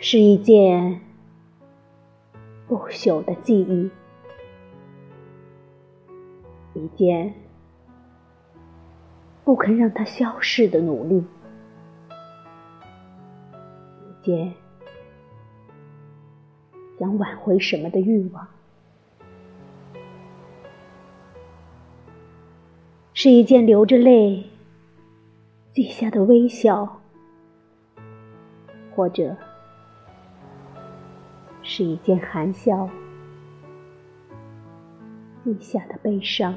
是一件不朽的记忆，一件不肯让它消逝的努力，一件想挽回什么的欲望，是一件流着泪记下的微笑，或者。是一件含笑记下的悲伤。